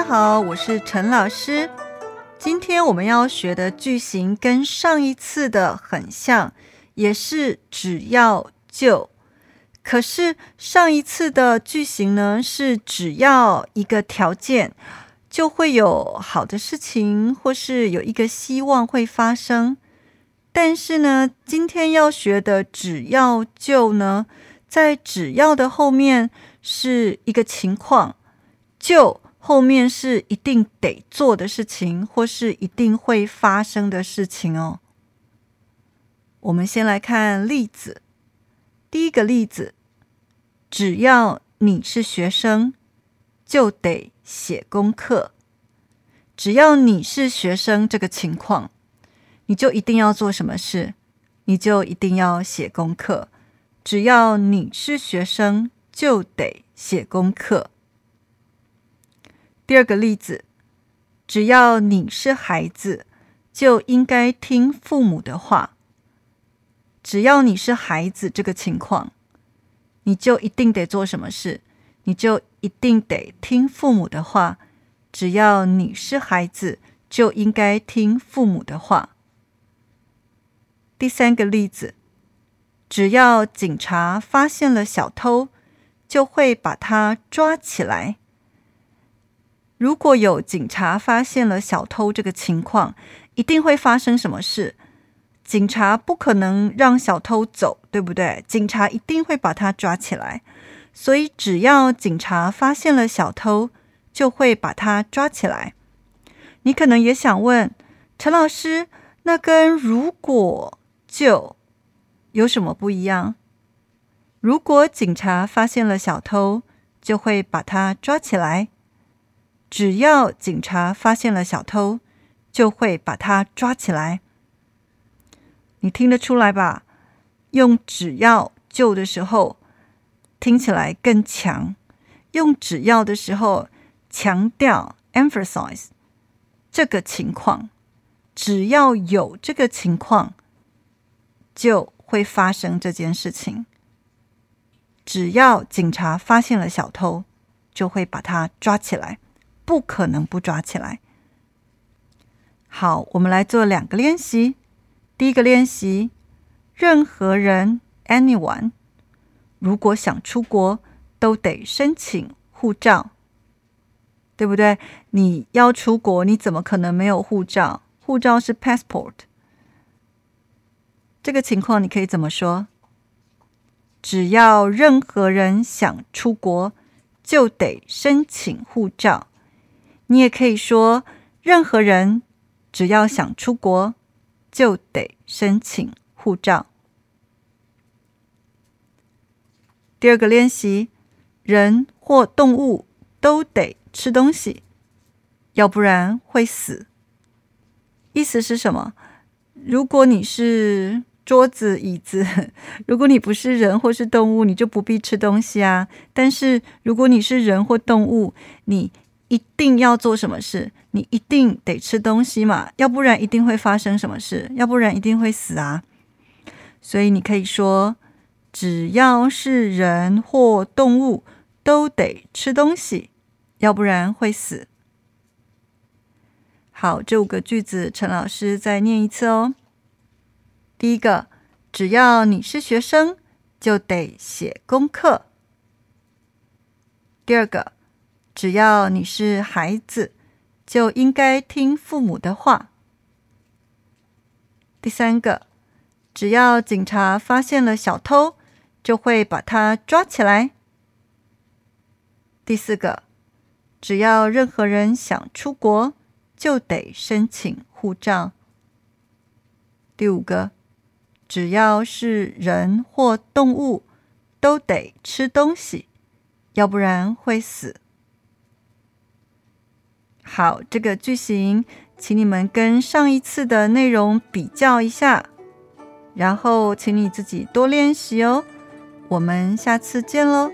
大家好，我是陈老师。今天我们要学的句型跟上一次的很像，也是只要就。可是上一次的句型呢，是只要一个条件，就会有好的事情，或是有一个希望会发生。但是呢，今天要学的只要就呢，在只要的后面是一个情况，就。后面是一定得做的事情，或是一定会发生的事情哦。我们先来看例子。第一个例子，只要你是学生，就得写功课。只要你是学生，这个情况，你就一定要做什么事？你就一定要写功课。只要你是学生，就得写功课。第二个例子，只要你是孩子，就应该听父母的话。只要你是孩子，这个情况，你就一定得做什么事？你就一定得听父母的话。只要你是孩子，就应该听父母的话。第三个例子，只要警察发现了小偷，就会把他抓起来。如果有警察发现了小偷这个情况，一定会发生什么事？警察不可能让小偷走，对不对？警察一定会把他抓起来。所以，只要警察发现了小偷，就会把他抓起来。你可能也想问陈老师，那跟如果就有什么不一样？如果警察发现了小偷，就会把他抓起来。只要警察发现了小偷，就会把他抓起来。你听得出来吧？用“只要”就的时候，听起来更强；用“只要”的时候，强调 （emphasize） 这个情况。只要有这个情况，就会发生这件事情。只要警察发现了小偷，就会把他抓起来。不可能不抓起来。好，我们来做两个练习。第一个练习，任何人 （anyone） 如果想出国，都得申请护照，对不对？你要出国，你怎么可能没有护照？护照是 passport。这个情况你可以怎么说？只要任何人想出国，就得申请护照。你也可以说，任何人只要想出国，就得申请护照。第二个练习，人或动物都得吃东西，要不然会死。意思是什么？如果你是桌子、椅子，如果你不是人或是动物，你就不必吃东西啊。但是如果你是人或动物，你一定要做什么事？你一定得吃东西嘛，要不然一定会发生什么事？要不然一定会死啊！所以你可以说，只要是人或动物都得吃东西，要不然会死。好，这五个句子，陈老师再念一次哦。第一个，只要你是学生，就得写功课。第二个。只要你是孩子，就应该听父母的话。第三个，只要警察发现了小偷，就会把他抓起来。第四个，只要任何人想出国，就得申请护照。第五个，只要是人或动物，都得吃东西，要不然会死。好，这个句型，请你们跟上一次的内容比较一下，然后请你自己多练习哦。我们下次见喽。